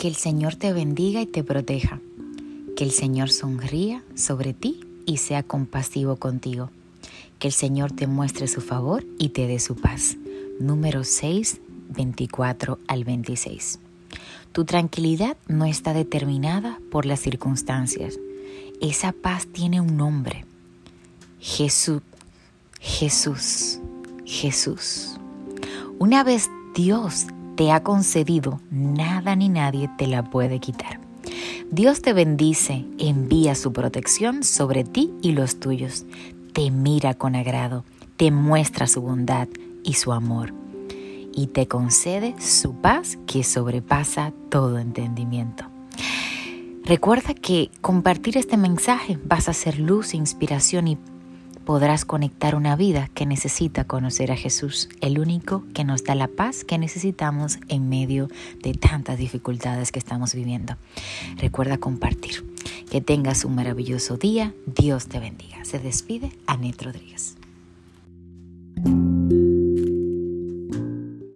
Que el Señor te bendiga y te proteja. Que el Señor sonría sobre ti y sea compasivo contigo. Que el Señor te muestre su favor y te dé su paz. Número 6, 24 al 26. Tu tranquilidad no está determinada por las circunstancias. Esa paz tiene un nombre. Jesús, Jesús, Jesús. Una vez Dios te ha concedido, nada ni nadie te la puede quitar. Dios te bendice, envía su protección sobre ti y los tuyos, te mira con agrado, te muestra su bondad y su amor, y te concede su paz que sobrepasa todo entendimiento. Recuerda que compartir este mensaje vas a ser luz, inspiración y podrás conectar una vida que necesita conocer a Jesús, el único que nos da la paz que necesitamos en medio de tantas dificultades que estamos viviendo. Recuerda compartir. Que tengas un maravilloso día. Dios te bendiga. Se despide Anet Rodríguez.